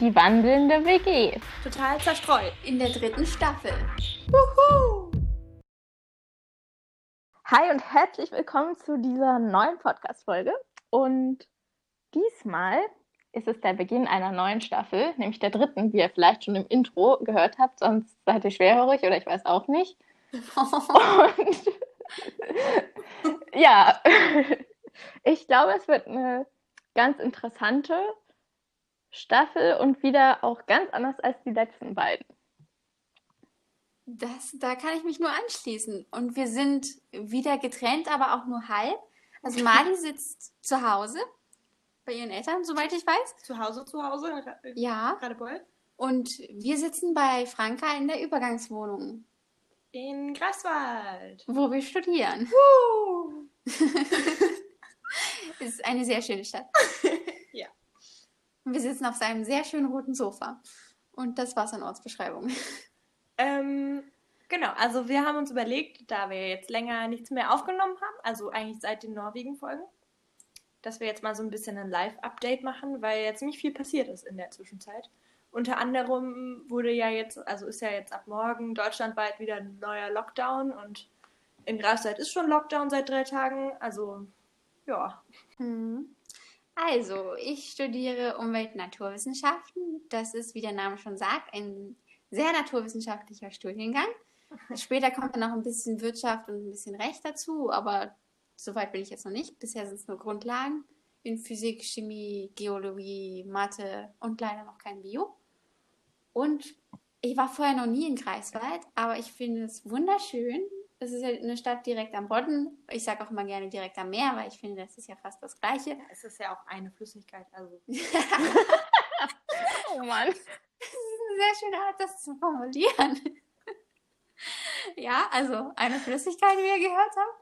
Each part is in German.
Die wandelnde WG. Total zerstreut. In der dritten Staffel. Wuhu! Hi und herzlich willkommen zu dieser neuen Podcast-Folge. Und diesmal ist es der Beginn einer neuen Staffel, nämlich der dritten, wie ihr vielleicht schon im Intro gehört habt, sonst seid ihr schwerhörig oder ich weiß auch nicht. Und ja, ich glaube, es wird eine ganz interessante Staffel und wieder auch ganz anders als die letzten beiden. Das, da kann ich mich nur anschließen. Und wir sind wieder getrennt, aber auch nur halb. Also Mali sitzt zu Hause bei ihren Eltern, soweit ich weiß. Zu Hause, zu Hause? in Ja. Radebeul? Und wir sitzen bei Franka in der Übergangswohnung, In Greifswald. wo wir studieren. Wuhu! Es ist eine sehr schöne Stadt. Und wir sitzen auf seinem sehr schönen roten Sofa. Und das war's an Ortsbeschreibung. Ähm, genau, also wir haben uns überlegt, da wir jetzt länger nichts mehr aufgenommen haben, also eigentlich seit den Norwegen-Folgen, dass wir jetzt mal so ein bisschen ein Live-Update machen, weil ja ziemlich viel passiert ist in der Zwischenzeit. Unter anderem wurde ja jetzt, also ist ja jetzt ab morgen deutschlandweit wieder ein neuer Lockdown und in Greifswald ist schon Lockdown seit drei Tagen, also ja. Hm. Also, ich studiere Umwelt- und Naturwissenschaften. Das ist, wie der Name schon sagt, ein sehr naturwissenschaftlicher Studiengang. Später kommt dann noch ein bisschen Wirtschaft und ein bisschen Recht dazu, aber soweit bin ich jetzt noch nicht. Bisher sind es nur Grundlagen in Physik, Chemie, Geologie, Mathe und leider noch kein Bio. Und ich war vorher noch nie in Greifswald, aber ich finde es wunderschön. Es ist ja eine Stadt direkt am Bodden. Ich sage auch immer gerne direkt am Meer, weil ich finde, das ist ja fast das Gleiche. Es ist ja auch eine Flüssigkeit, also. Oh Mann. Das ist eine sehr schöne Art, das zu formulieren. ja, also eine Flüssigkeit, wie ihr gehört habt.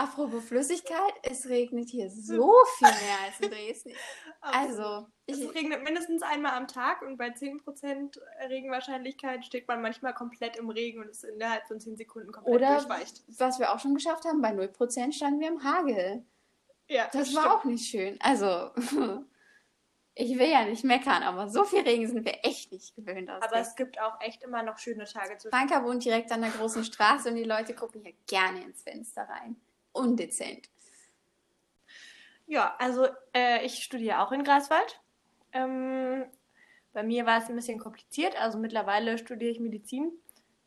Apropos Flüssigkeit, es regnet hier so viel mehr als in Dresden. Also, ich, Es regnet mindestens einmal am Tag und bei 10% Regenwahrscheinlichkeit steht man manchmal komplett im Regen und ist innerhalb von 10 Sekunden komplett oder durchweicht. was wir auch schon geschafft haben, bei 0% standen wir im Hagel. Ja, Das stimmt. war auch nicht schön. Also, ich will ja nicht meckern, aber so viel Regen sind wir echt nicht gewöhnt aus Aber Dresden. es gibt auch echt immer noch schöne Tage zu Franka wohnt direkt an der großen Straße und die Leute gucken hier gerne ins Fenster rein. Undezent. Ja, also äh, ich studiere auch in Greifswald. Ähm, bei mir war es ein bisschen kompliziert. Also mittlerweile studiere ich Medizin.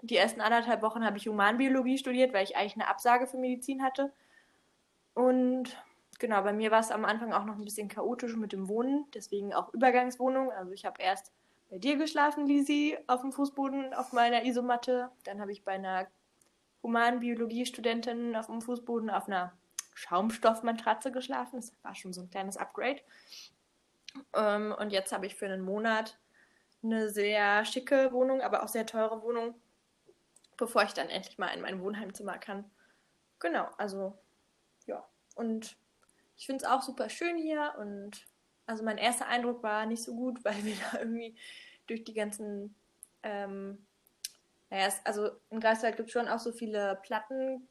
Die ersten anderthalb Wochen habe ich Humanbiologie studiert, weil ich eigentlich eine Absage für Medizin hatte. Und genau, bei mir war es am Anfang auch noch ein bisschen chaotisch mit dem Wohnen, deswegen auch Übergangswohnung. Also ich habe erst bei dir geschlafen, Lisi, auf dem Fußboden auf meiner Isomatte. Dann habe ich bei einer Humanbiologie-Studentin auf dem Fußboden auf einer Schaumstoffmatratze geschlafen. Das war schon so ein kleines Upgrade. Ähm, und jetzt habe ich für einen Monat eine sehr schicke Wohnung, aber auch sehr teure Wohnung, bevor ich dann endlich mal in mein Wohnheimzimmer kann. Genau, also ja. Und ich finde es auch super schön hier und also mein erster Eindruck war nicht so gut, weil wir da irgendwie durch die ganzen, ähm, naja, es, also in Greifswald gibt es schon auch so viele Plattengebäude,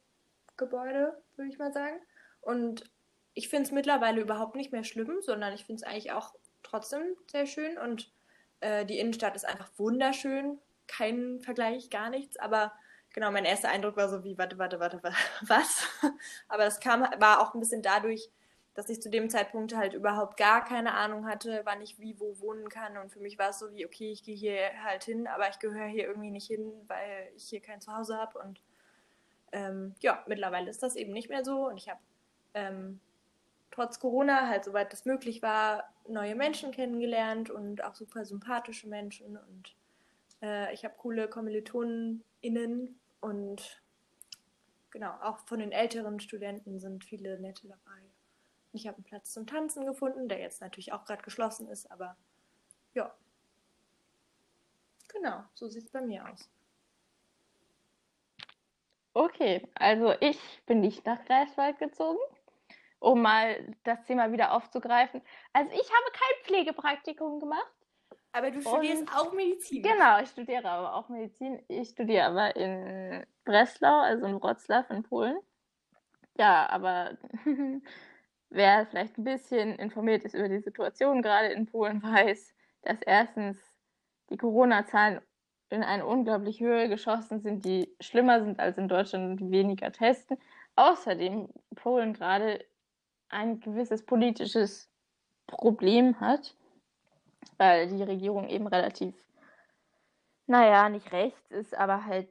würde ich mal sagen. Und ich finde es mittlerweile überhaupt nicht mehr schlimm, sondern ich finde es eigentlich auch trotzdem sehr schön und äh, die Innenstadt ist einfach wunderschön. Kein Vergleich, gar nichts, aber genau, mein erster Eindruck war so wie, warte, warte, warte, wa- was? aber das kam, war auch ein bisschen dadurch, dass ich zu dem Zeitpunkt halt überhaupt gar keine Ahnung hatte, wann ich wie wo wohnen kann. Und für mich war es so wie, okay, ich gehe hier halt hin, aber ich gehöre hier irgendwie nicht hin, weil ich hier kein Zuhause habe. Und ähm, ja, mittlerweile ist das eben nicht mehr so. Und ich habe ähm, trotz Corona halt, soweit das möglich war, neue Menschen kennengelernt und auch super sympathische Menschen. Und äh, ich habe coole KommilitonInnen und genau, auch von den älteren Studenten sind viele nette dabei. Ich habe einen Platz zum Tanzen gefunden, der jetzt natürlich auch gerade geschlossen ist, aber ja. Genau, so sieht es bei mir aus. Okay, also ich bin nicht nach Greifswald gezogen, um mal das Thema wieder aufzugreifen. Also ich habe kein Pflegepraktikum gemacht. Aber du studierst Und- auch Medizin. Genau, ich studiere aber auch Medizin. Ich studiere aber in Breslau, also in Wrocław in Polen. Ja, aber wer vielleicht ein bisschen informiert ist über die Situation gerade in Polen, weiß, dass erstens die Corona-Zahlen in eine unglaublich Höhe geschossen sind, die schlimmer sind als in Deutschland und weniger testen. Außerdem Polen gerade ein gewisses politisches Problem hat, weil die Regierung eben relativ, naja, nicht rechts ist, aber halt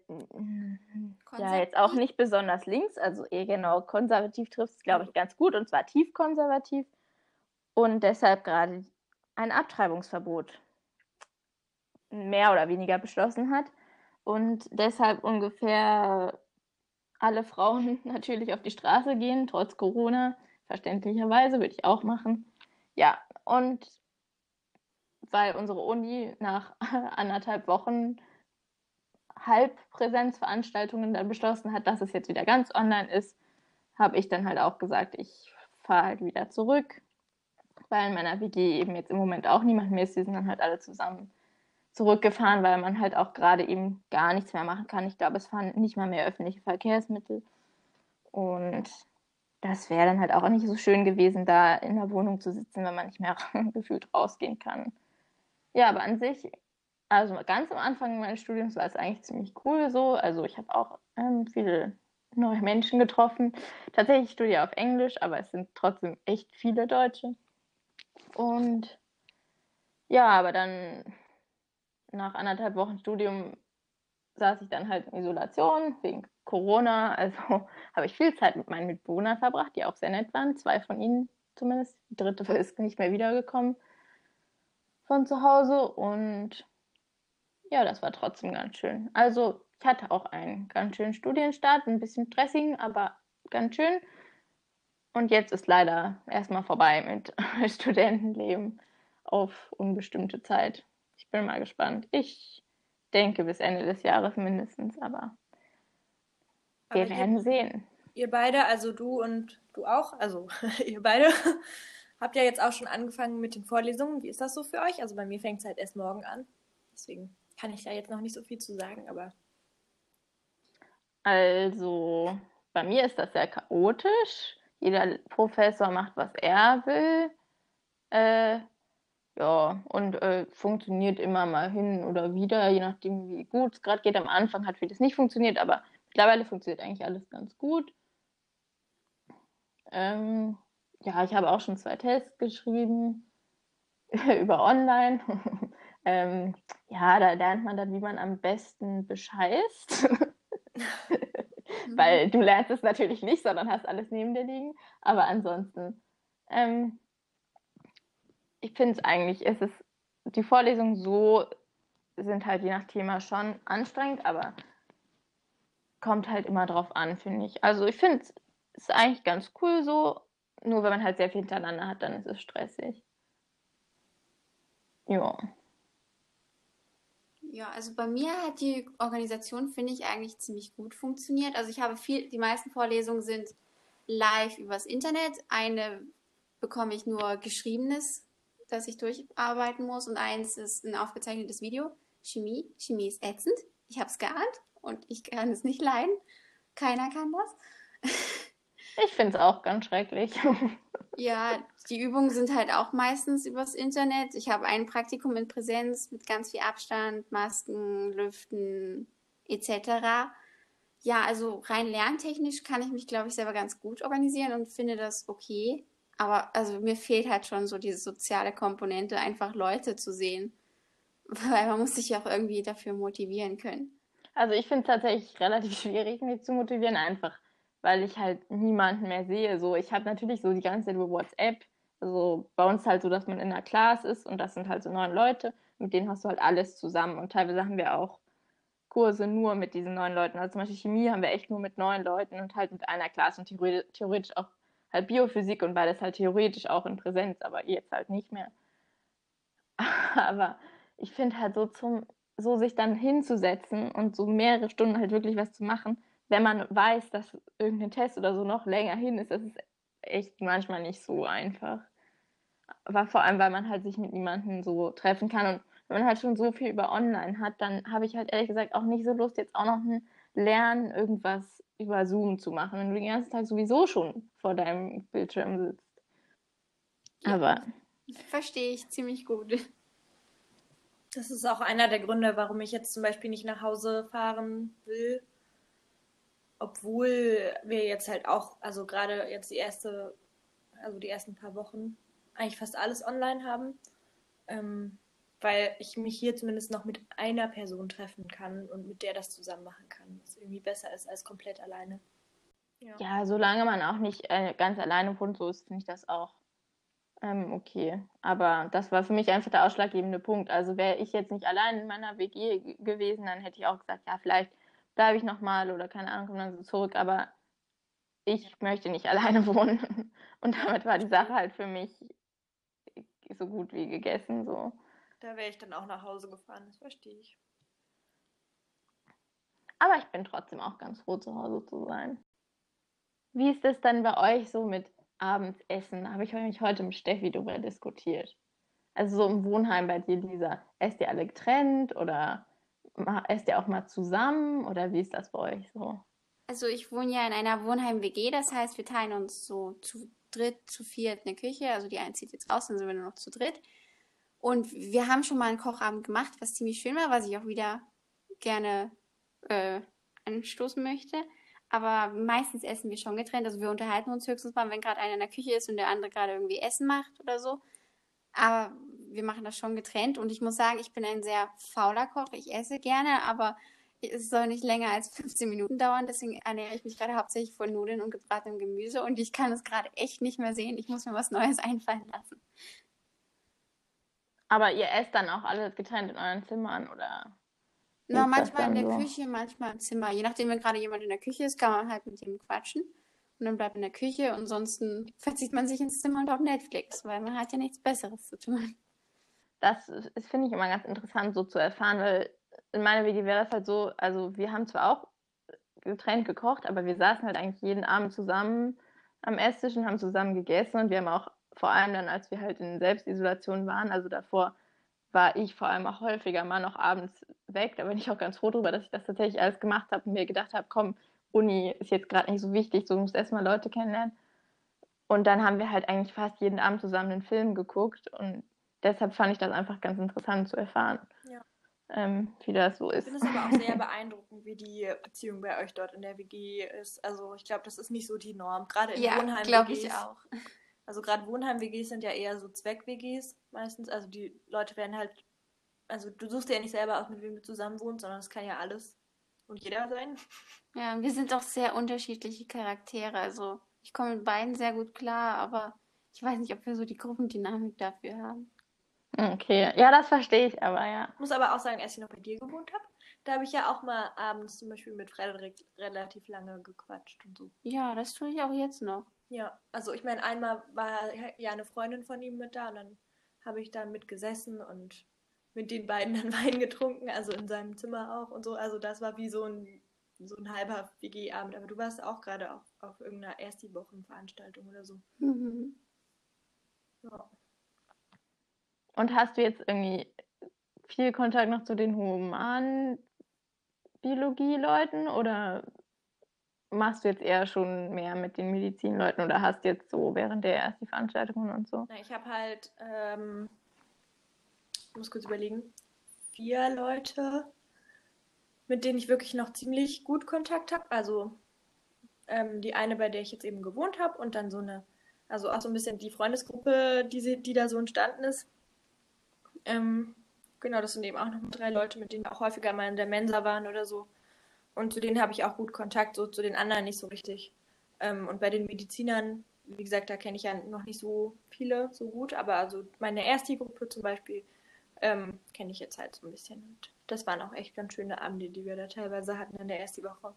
ja jetzt auch nicht besonders links, also eher genau konservativ trifft es, glaube ich, ganz gut und zwar tief konservativ und deshalb gerade ein Abtreibungsverbot mehr oder weniger beschlossen hat und deshalb ungefähr alle Frauen natürlich auf die Straße gehen, trotz Corona, verständlicherweise, würde ich auch machen. Ja, und weil unsere Uni nach anderthalb Wochen Halbpräsenzveranstaltungen dann beschlossen hat, dass es jetzt wieder ganz online ist, habe ich dann halt auch gesagt, ich fahre halt wieder zurück, weil in meiner WG eben jetzt im Moment auch niemand mehr ist. Die sind dann halt alle zusammen zurückgefahren, weil man halt auch gerade eben gar nichts mehr machen kann. Ich glaube, es fahren nicht mal mehr öffentliche Verkehrsmittel. Und das wäre dann halt auch nicht so schön gewesen, da in der Wohnung zu sitzen, wenn man nicht mehr gefühlt rausgehen kann. Ja, aber an sich, also ganz am Anfang meines Studiums war es eigentlich ziemlich cool so. Also ich habe auch ähm, viele neue Menschen getroffen. Tatsächlich studiere ich auf Englisch, aber es sind trotzdem echt viele Deutsche. Und ja, aber dann nach anderthalb Wochen Studium saß ich dann halt in Isolation wegen Corona. Also habe ich viel Zeit mit meinen Mitbewohnern verbracht, die auch sehr nett waren. Zwei von ihnen zumindest. Die dritte ist nicht mehr wiedergekommen von zu Hause. Und ja, das war trotzdem ganz schön. Also ich hatte auch einen ganz schönen Studienstart, ein bisschen stressig, aber ganz schön. Und jetzt ist leider erstmal vorbei mit Studentenleben auf unbestimmte Zeit. Ich bin mal gespannt. Ich denke bis Ende des Jahres mindestens, aber, aber wir werden ihr, sehen. Ihr beide, also du und du auch, also ihr beide, habt ja jetzt auch schon angefangen mit den Vorlesungen. Wie ist das so für euch? Also bei mir fängt es halt erst morgen an. Deswegen kann ich da jetzt noch nicht so viel zu sagen, aber. Also bei mir ist das sehr chaotisch. Jeder Professor macht, was er will. Äh, ja, und äh, funktioniert immer mal hin oder wieder, je nachdem, wie gut es gerade geht. Am Anfang hat vieles nicht funktioniert, aber mittlerweile funktioniert eigentlich alles ganz gut. Ähm, ja, ich habe auch schon zwei Tests geschrieben über online. ähm, ja, da lernt man dann, wie man am besten bescheißt. Weil du lernst es natürlich nicht, sondern hast alles neben dir liegen. Aber ansonsten ähm, ich finde es eigentlich, ist es, die Vorlesungen so sind halt je nach Thema schon anstrengend, aber kommt halt immer drauf an, finde ich. Also ich finde es ist eigentlich ganz cool so, nur wenn man halt sehr viel hintereinander hat, dann ist es stressig. Ja. Ja, also bei mir hat die Organisation, finde ich, eigentlich ziemlich gut funktioniert. Also ich habe viel, die meisten Vorlesungen sind live übers Internet. Eine bekomme ich nur geschriebenes das ich durcharbeiten muss und eins ist ein aufgezeichnetes Video. Chemie. Chemie ist ätzend. Ich habe es geahnt und ich kann es nicht leiden. Keiner kann das. Ich finde es auch ganz schrecklich. Ja, die Übungen sind halt auch meistens übers Internet. Ich habe ein Praktikum in Präsenz mit ganz viel Abstand, Masken, Lüften etc. Ja, also rein lerntechnisch kann ich mich, glaube ich, selber ganz gut organisieren und finde das okay. Aber also mir fehlt halt schon so diese soziale Komponente, einfach Leute zu sehen. Weil man muss sich ja auch irgendwie dafür motivieren können. Also ich finde es tatsächlich relativ schwierig, mich zu motivieren, einfach weil ich halt niemanden mehr sehe. So, ich habe natürlich so die ganze Zeit über WhatsApp, also bei uns halt so, dass man in einer Class ist und das sind halt so neun Leute, mit denen hast du halt alles zusammen. Und teilweise haben wir auch Kurse nur mit diesen neun Leuten. Also zum Beispiel Chemie haben wir echt nur mit neun Leuten und halt mit einer Klasse und theoretisch auch halt Biophysik und beides halt theoretisch auch in Präsenz, aber jetzt halt nicht mehr. Aber ich finde halt so zum, so sich dann hinzusetzen und so mehrere Stunden halt wirklich was zu machen, wenn man weiß, dass irgendein Test oder so noch länger hin ist, das ist echt manchmal nicht so einfach. Aber vor allem, weil man halt sich mit niemandem so treffen kann und wenn man halt schon so viel über online hat, dann habe ich halt ehrlich gesagt auch nicht so Lust, jetzt auch noch ein Lernen irgendwas über Zoom zu machen, wenn du den ganzen Tag sowieso schon vor deinem Bildschirm sitzt. Ja, Aber. Verstehe ich ziemlich gut. Das ist auch einer der Gründe, warum ich jetzt zum Beispiel nicht nach Hause fahren will. Obwohl wir jetzt halt auch, also gerade jetzt die erste, also die ersten paar Wochen, eigentlich fast alles online haben. Ähm, weil ich mich hier zumindest noch mit einer Person treffen kann und mit der das zusammen machen kann. Was irgendwie besser ist als komplett alleine. Ja, ja solange man auch nicht äh, ganz alleine wohnt, so ist, finde ich das auch ähm, okay. Aber das war für mich einfach der ausschlaggebende Punkt. Also wäre ich jetzt nicht allein in meiner WG gewesen, dann hätte ich auch gesagt, ja, vielleicht bleibe ich nochmal oder keine Ahnung, komme dann so zurück. Aber ich möchte nicht alleine wohnen. Und damit war die Sache halt für mich so gut wie gegessen. So. Da wäre ich dann auch nach Hause gefahren, das verstehe ich. Aber ich bin trotzdem auch ganz froh, zu Hause zu sein. Wie ist es dann bei euch so mit abends essen? Habe ich mich heute mit Steffi darüber diskutiert. Also so im Wohnheim bei dir, Lisa. Esst ihr alle getrennt oder esst ihr auch mal zusammen oder wie ist das bei euch so? Also ich wohne ja in einer Wohnheim-WG, das heißt, wir teilen uns so zu dritt, zu viert eine Küche. Also die eine zieht jetzt raus, dann sind wir nur noch zu dritt. Und wir haben schon mal einen Kochabend gemacht, was ziemlich schön war, was ich auch wieder gerne äh, anstoßen möchte. Aber meistens essen wir schon getrennt. Also wir unterhalten uns höchstens mal, wenn gerade einer in der Küche ist und der andere gerade irgendwie Essen macht oder so. Aber wir machen das schon getrennt. Und ich muss sagen, ich bin ein sehr fauler Koch. Ich esse gerne, aber es soll nicht länger als 15 Minuten dauern. Deswegen ernähre ich mich gerade hauptsächlich von Nudeln und gebratenem Gemüse. Und ich kann es gerade echt nicht mehr sehen. Ich muss mir was Neues einfallen lassen. Aber ihr esst dann auch alles getrennt in euren Zimmern, oder? Na, manchmal in der so? Küche, manchmal im Zimmer. Je nachdem, wenn gerade jemand in der Küche ist, kann man halt mit ihm quatschen. Und dann bleibt in der Küche. Ansonsten verzieht man sich ins Zimmer und auf Netflix, weil man hat ja nichts Besseres zu tun. Das finde ich immer ganz interessant, so zu erfahren, weil in meiner WG wäre das halt so, also wir haben zwar auch getrennt gekocht, aber wir saßen halt eigentlich jeden Abend zusammen am Esstisch und haben zusammen gegessen und wir haben auch vor allem dann, als wir halt in Selbstisolation waren, also davor war ich vor allem auch häufiger mal noch abends weg. Da bin ich auch ganz froh darüber, dass ich das tatsächlich alles gemacht habe und mir gedacht habe, komm, Uni ist jetzt gerade nicht so wichtig, du musst erstmal Leute kennenlernen. Und dann haben wir halt eigentlich fast jeden Abend zusammen einen Film geguckt und deshalb fand ich das einfach ganz interessant zu erfahren, ja. ähm, wie das so ist. Ich finde es aber auch sehr beeindruckend, wie die Beziehung bei euch dort in der WG ist. Also ich glaube, das ist nicht so die Norm, gerade in ja, Wohnheim. glaube ich auch. Also gerade Wohnheim-WGs sind ja eher so Zweck-WGs meistens. Also die Leute werden halt, also du suchst ja nicht selber aus, mit wem du zusammen wohnst, sondern es kann ja alles und jeder sein. Ja, wir sind auch sehr unterschiedliche Charaktere. Also ich komme mit beiden sehr gut klar, aber ich weiß nicht, ob wir so die Gruppendynamik dafür haben. Okay, ja, das verstehe ich aber, ja. Ich muss aber auch sagen, als ich noch bei dir gewohnt habe, da habe ich ja auch mal abends zum Beispiel mit Frederik relativ lange gequatscht und so. Ja, das tue ich auch jetzt noch. Ja, also ich meine, einmal war ja eine Freundin von ihm mit da und dann habe ich da mit gesessen und mit den beiden dann Wein getrunken, also in seinem Zimmer auch und so. Also das war wie so ein, so ein halber WG-Abend. Aber du warst auch gerade auf, auf irgendeiner Ersti-Wochen-Veranstaltung oder so. Mhm. Ja. Und hast du jetzt irgendwie viel Kontakt noch zu den humanen Biologie-Leuten oder machst du jetzt eher schon mehr mit den Medizinleuten oder hast jetzt so während der ersten Veranstaltungen und so? Na, ich habe halt, ähm, ich muss kurz überlegen, vier Leute, mit denen ich wirklich noch ziemlich gut Kontakt habe. Also ähm, die eine, bei der ich jetzt eben gewohnt habe und dann so eine, also auch so ein bisschen die Freundesgruppe, die, sie, die da so entstanden ist. Ähm, genau, das sind eben auch noch drei Leute, mit denen wir auch häufiger mal in der Mensa waren oder so. Und zu denen habe ich auch gut Kontakt, so zu den anderen nicht so richtig. Ähm, und bei den Medizinern, wie gesagt, da kenne ich ja noch nicht so viele so gut, aber also meine erste Gruppe zum Beispiel ähm, kenne ich jetzt halt so ein bisschen. Und das waren auch echt ganz schöne Abende, die wir da teilweise hatten in der ersten Woche.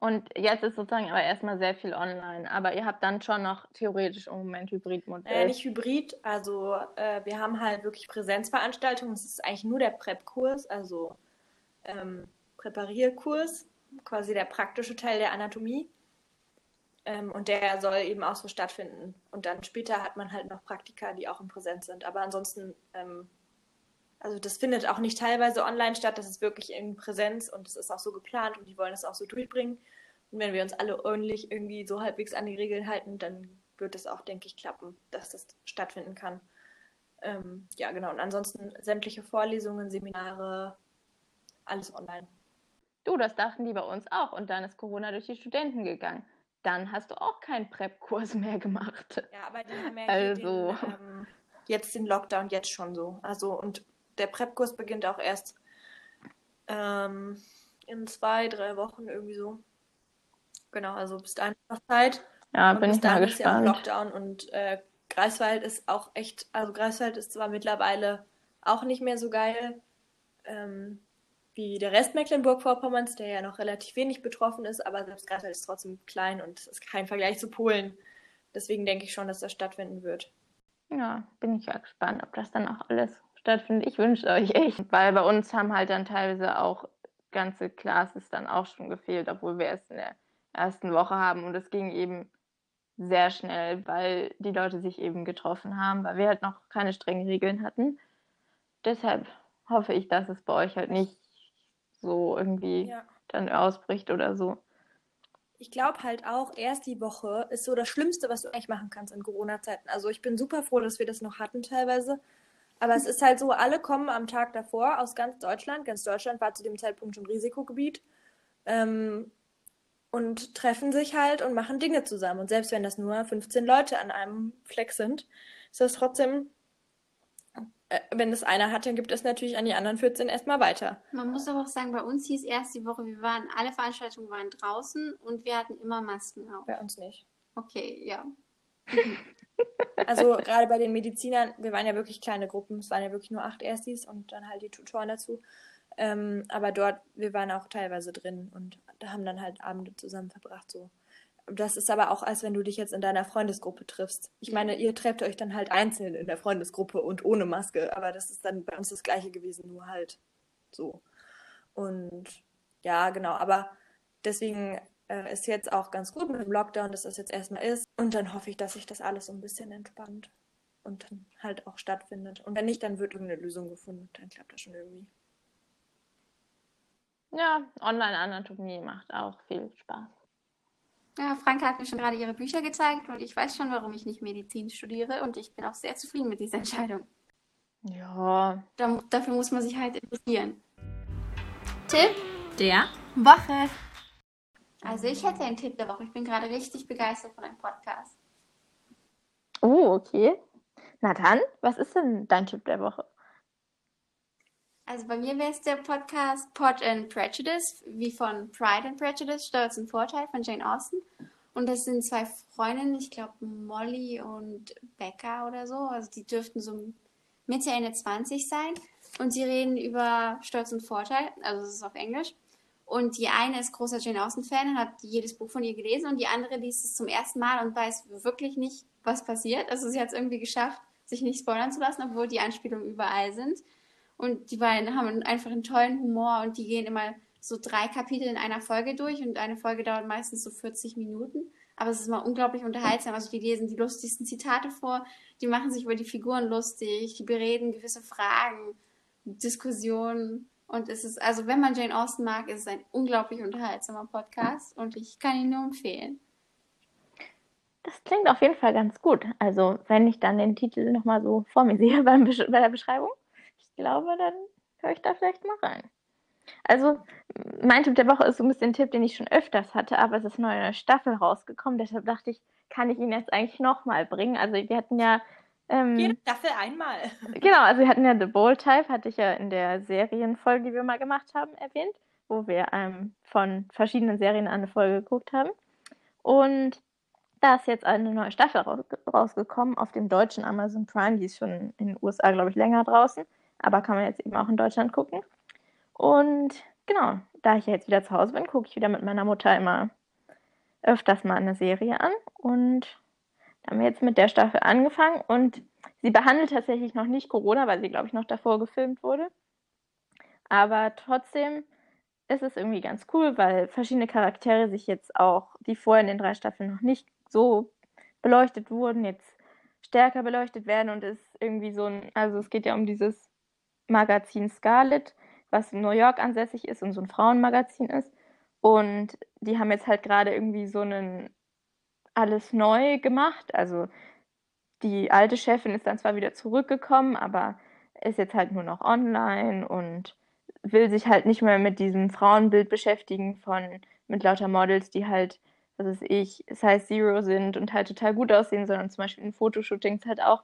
Und jetzt ist sozusagen aber erstmal sehr viel online. Aber ihr habt dann schon noch theoretisch im Moment Hybridmodell. Äh, nicht Hybrid, also äh, wir haben halt wirklich Präsenzveranstaltungen. Es ist eigentlich nur der Prep-Kurs, also ähm, Präparierkurs, quasi der praktische Teil der Anatomie. Ähm, und der soll eben auch so stattfinden. Und dann später hat man halt noch Praktika, die auch in Präsenz sind. Aber ansonsten, ähm, also das findet auch nicht teilweise online statt, das ist wirklich in Präsenz und es ist auch so geplant und die wollen es auch so durchbringen. Und wenn wir uns alle ordentlich irgendwie so halbwegs an die Regeln halten, dann wird es auch, denke ich, klappen, dass das stattfinden kann. Ähm, ja, genau. Und ansonsten sämtliche Vorlesungen, Seminare, alles online. Du, das dachten die bei uns auch. Und dann ist Corona durch die Studenten gegangen. Dann hast du auch keinen Prep-Kurs mehr gemacht. Ja, aber die haben ja Also. den, ähm, jetzt den Lockdown jetzt schon so. Also und der Prep-Kurs beginnt auch erst ähm, in zwei, drei Wochen irgendwie so. Genau, also bis dahin noch Zeit. Ja, Und bin bis ich mal dahin ist ja auch gespannt. Lockdown und äh, Greifswald ist auch echt, also Greifswald ist zwar mittlerweile auch nicht mehr so geil ähm, wie der Rest Mecklenburg-Vorpommerns, der ja noch relativ wenig betroffen ist, aber selbst Greifswald ist trotzdem klein und ist kein Vergleich zu Polen. Deswegen denke ich schon, dass das stattfinden wird. Ja, bin ich ja gespannt, ob das dann auch alles stattfindet. Ich wünsche euch echt, weil bei uns haben halt dann teilweise auch ganze Classes dann auch schon gefehlt, obwohl wir erst in der ersten Woche haben und es ging eben sehr schnell, weil die Leute sich eben getroffen haben, weil wir halt noch keine strengen Regeln hatten. Deshalb hoffe ich, dass es bei euch halt nicht so irgendwie Ja. dann ausbricht oder so. Ich glaube halt auch, erst die Woche ist so das Schlimmste, was du eigentlich machen kannst in Corona-Zeiten. Also ich bin super froh, dass wir das noch hatten teilweise. Aber es ist halt so, alle kommen am Tag davor aus ganz Deutschland. Ganz Deutschland war zu dem Zeitpunkt schon Risikogebiet. Ähm, und treffen sich halt und machen Dinge zusammen. Und selbst wenn das nur 15 Leute an einem Fleck sind, ist das trotzdem, äh, wenn das einer hat, dann gibt es natürlich an die anderen 14 erstmal weiter. Man muss aber auch sagen, bei uns hieß erst die Woche, wir waren, alle Veranstaltungen waren draußen und wir hatten immer Masken auf. Bei uns nicht. Okay, ja. Also gerade bei den Medizinern, wir waren ja wirklich kleine Gruppen, es waren ja wirklich nur acht Erstis und dann halt die Tutoren dazu. Ähm, aber dort, wir waren auch teilweise drin und da haben dann halt Abende zusammen verbracht so. Das ist aber auch, als wenn du dich jetzt in deiner Freundesgruppe triffst. Ich meine, ihr trefft euch dann halt einzeln in der Freundesgruppe und ohne Maske, aber das ist dann bei uns das Gleiche gewesen, nur halt so. Und ja, genau, aber deswegen äh, ist jetzt auch ganz gut mit dem Lockdown, dass das jetzt erstmal ist. Und dann hoffe ich, dass sich das alles so ein bisschen entspannt und dann halt auch stattfindet. Und wenn nicht, dann wird irgendeine Lösung gefunden. Dann klappt das schon irgendwie. Ja, Online-Anatomie macht auch viel Spaß. Ja, Franka hat mir schon gerade ihre Bücher gezeigt und ich weiß schon, warum ich nicht Medizin studiere und ich bin auch sehr zufrieden mit dieser Entscheidung. Ja, Da, dafür muss man sich halt interessieren. Tipp Der Woche. Also ich hätte einen Tipp der Woche. Ich bin gerade richtig begeistert von einem Podcast. Oh, okay. Na dann, was ist denn dein Tipp der Woche? Also bei mir wäre es der Podcast Pod and Prejudice, wie von Pride and Prejudice, Stolz und Vorteil von Jane Austen. Und das sind zwei Freundinnen, ich glaube Molly und Becca oder so. Also die dürften so Mitte, Ende 20 sein. Und sie reden über Stolz und Vorteil, also es ist auf Englisch. Und die eine ist großer Jane Austen-Fan und hat jedes Buch von ihr gelesen und die andere liest es zum ersten Mal und weiß wirklich nicht, was passiert. Also sie hat es irgendwie geschafft, sich nicht spoilern zu lassen, obwohl die Anspielungen überall sind. Und die beiden haben einfach einen tollen Humor und die gehen immer so drei Kapitel in einer Folge durch und eine Folge dauert meistens so 40 Minuten. Aber es ist immer unglaublich unterhaltsam. Also die lesen die lustigsten Zitate vor, die machen sich über die Figuren lustig, die bereden gewisse Fragen, Diskussionen. Und es ist, also wenn man Jane Austen mag, ist es ein unglaublich unterhaltsamer Podcast und ich kann ihn nur empfehlen. Das klingt auf jeden Fall ganz gut. Also, wenn ich dann den Titel nochmal so vor mir sehe bei der Beschreibung, ich glaube, dann höre ich da vielleicht mal rein. Also, mein Tipp der Woche ist so ein bisschen ein Tipp, den ich schon öfters hatte, aber es ist eine neue Staffel rausgekommen. Deshalb dachte ich, kann ich ihn jetzt eigentlich nochmal bringen? Also, wir hatten ja. Ähm, Jede Staffel einmal. Genau, also wir hatten ja The Bold Type, hatte ich ja in der Serienfolge, die wir mal gemacht haben, erwähnt, wo wir ähm, von verschiedenen Serien eine Folge geguckt haben. Und da ist jetzt eine neue Staffel raus rausgekommen auf dem deutschen Amazon Prime. Die ist schon in den USA, glaube ich, länger draußen, aber kann man jetzt eben auch in Deutschland gucken. Und genau, da ich ja jetzt wieder zu Hause bin, gucke ich wieder mit meiner Mutter immer öfters mal eine Serie an. Und haben jetzt mit der Staffel angefangen und sie behandelt tatsächlich noch nicht Corona, weil sie, glaube ich, noch davor gefilmt wurde. Aber trotzdem ist es irgendwie ganz cool, weil verschiedene Charaktere sich jetzt auch, die vorher in den drei Staffeln noch nicht so beleuchtet wurden, jetzt stärker beleuchtet werden und es irgendwie so ein, also es geht ja um dieses Magazin Scarlet, was in New York ansässig ist und so ein Frauenmagazin ist. Und die haben jetzt halt gerade irgendwie so einen alles neu gemacht. Also die alte Chefin ist dann zwar wieder zurückgekommen, aber ist jetzt halt nur noch online und will sich halt nicht mehr mit diesem Frauenbild beschäftigen von mit lauter Models, die halt, was weiß ich, Size Zero sind und halt total gut aussehen, sondern zum Beispiel in Fotoshootings halt auch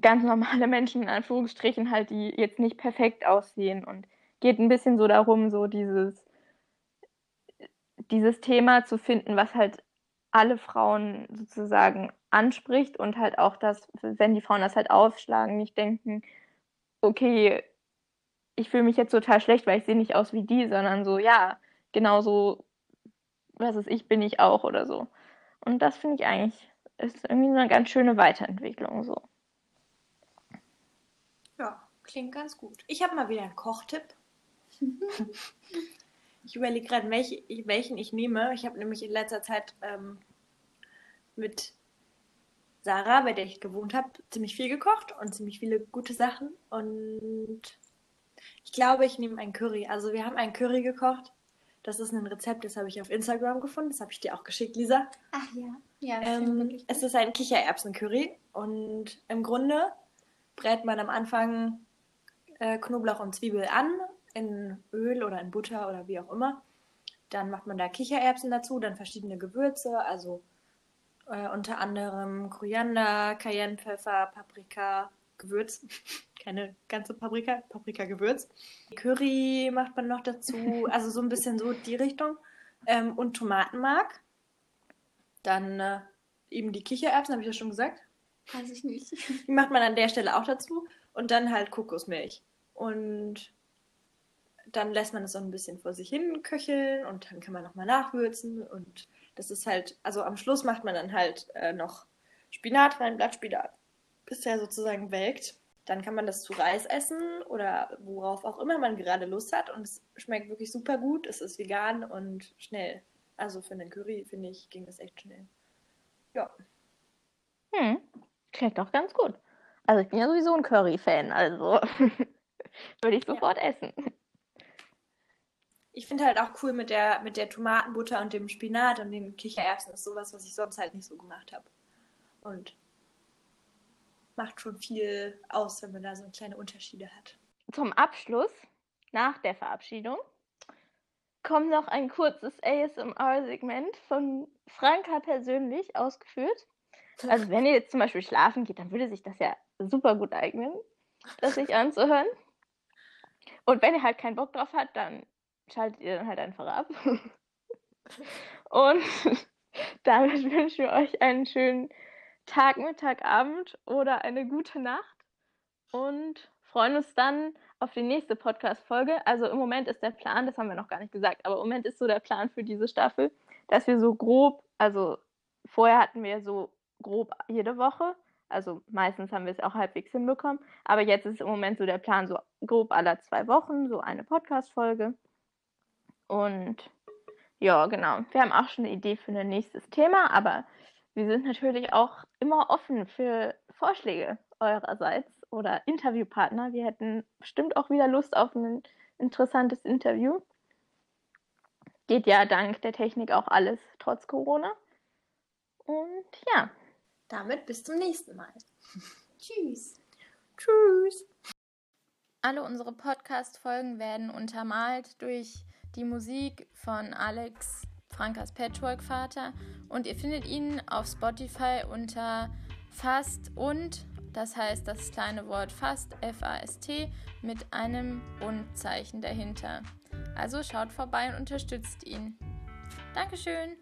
ganz normale Menschen in Anführungsstrichen halt, die jetzt nicht perfekt aussehen und geht ein bisschen so darum, so dieses dieses Thema zu finden, was halt alle Frauen sozusagen anspricht und halt auch das, wenn die Frauen das halt aufschlagen, nicht denken, okay, ich fühle mich jetzt total schlecht, weil ich sehe nicht aus wie die, sondern so, ja, genauso, was ist ich, bin ich auch oder so. Und das finde ich eigentlich, ist irgendwie eine ganz schöne Weiterentwicklung so. Ja, klingt ganz gut. Ich habe mal wieder einen Kochtipp. ich überlege gerade, welch, welchen ich nehme. Ich habe nämlich in letzter Zeit ähm, mit Sarah, bei der ich gewohnt habe, ziemlich viel gekocht und ziemlich viele gute Sachen. Und ich glaube, ich nehme ein Curry. Also wir haben ein Curry gekocht. Das ist ein Rezept, das habe ich auf Instagram gefunden. Das habe ich dir auch geschickt, Lisa. Ach ja. Ja, ähm, es ist ein Kichererbsen-Curry. Und im Grunde brät man am Anfang äh, Knoblauch und Zwiebel an in Öl oder in Butter oder wie auch immer. Dann macht man da Kichererbsen dazu, dann verschiedene Gewürze, also äh, unter anderem Koriander, Cayennepfeffer, Paprika, Gewürz. Keine ganze Paprika, Paprika-Gewürz. Curry macht man noch dazu, also so ein bisschen so die Richtung. Ähm, und Tomatenmark. Dann äh, eben die Kichererbsen, habe ich ja schon gesagt. Weiß ich nicht. Die macht man an der Stelle auch dazu. Und dann halt Kokosmilch. Und dann lässt man es so ein bisschen vor sich hin köcheln und dann kann man nochmal nachwürzen und das ist halt, also am Schluss macht man dann halt äh, noch Spinat rein, Blattspinat, bis der sozusagen welkt. Dann kann man das zu Reis essen oder worauf auch immer man gerade Lust hat und es schmeckt wirklich super gut. Es ist vegan und schnell. Also für einen Curry, finde ich, ging das echt schnell. Ja. Hm, klingt doch ganz gut. Also ich bin ja sowieso ein Curry-Fan, also würde ich sofort ja. essen ich finde halt auch cool mit der, mit der Tomatenbutter und dem Spinat und den Kichererbsen. Das ist sowas, was ich sonst halt nicht so gemacht habe. Und macht schon viel aus, wenn man da so kleine Unterschiede hat. Zum Abschluss, nach der Verabschiedung, kommt noch ein kurzes ASMR-Segment von Franka persönlich ausgeführt. Also wenn ihr jetzt zum Beispiel schlafen geht, dann würde sich das ja super gut eignen, das sich anzuhören. Und wenn ihr halt keinen Bock drauf habt, dann schaltet ihr dann halt einfach ab. Und damit wünschen wir euch einen schönen Tag, Mittag, Abend oder eine gute Nacht und freuen uns dann auf die nächste Podcast-Folge. Also im Moment ist der Plan, das haben wir noch gar nicht gesagt, aber im Moment ist so der Plan für diese Staffel, dass wir so grob, also vorher hatten wir so grob jede Woche, also meistens haben wir es auch halbwegs hinbekommen, aber jetzt ist im Moment so der Plan, so grob alle zwei Wochen, so eine Podcast-Folge. Und ja, genau. Wir haben auch schon eine Idee für ein nächstes Thema, aber wir sind natürlich auch immer offen für Vorschläge eurerseits oder Interviewpartner. Wir hätten bestimmt auch wieder Lust auf ein interessantes Interview. Geht ja dank der Technik auch alles trotz Corona. Und ja. Damit bis zum nächsten Mal. Tschüss. Tschüss. Alle unsere Podcast-Folgen werden untermalt durch die Musik von Alex Frankas Patchwork-Vater und ihr findet ihn auf Spotify unter Fast und, das heißt das kleine Wort Fast, F-A-S-T, mit einem Und-Zeichen dahinter. Also schaut vorbei und unterstützt ihn. Dankeschön!